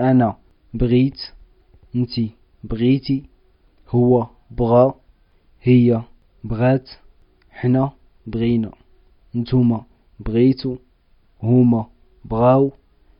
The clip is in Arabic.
أنا بغيت انتي بغيتي هو بغا هي بغات حنا بغينا نتوما بغيتو هما بغاو.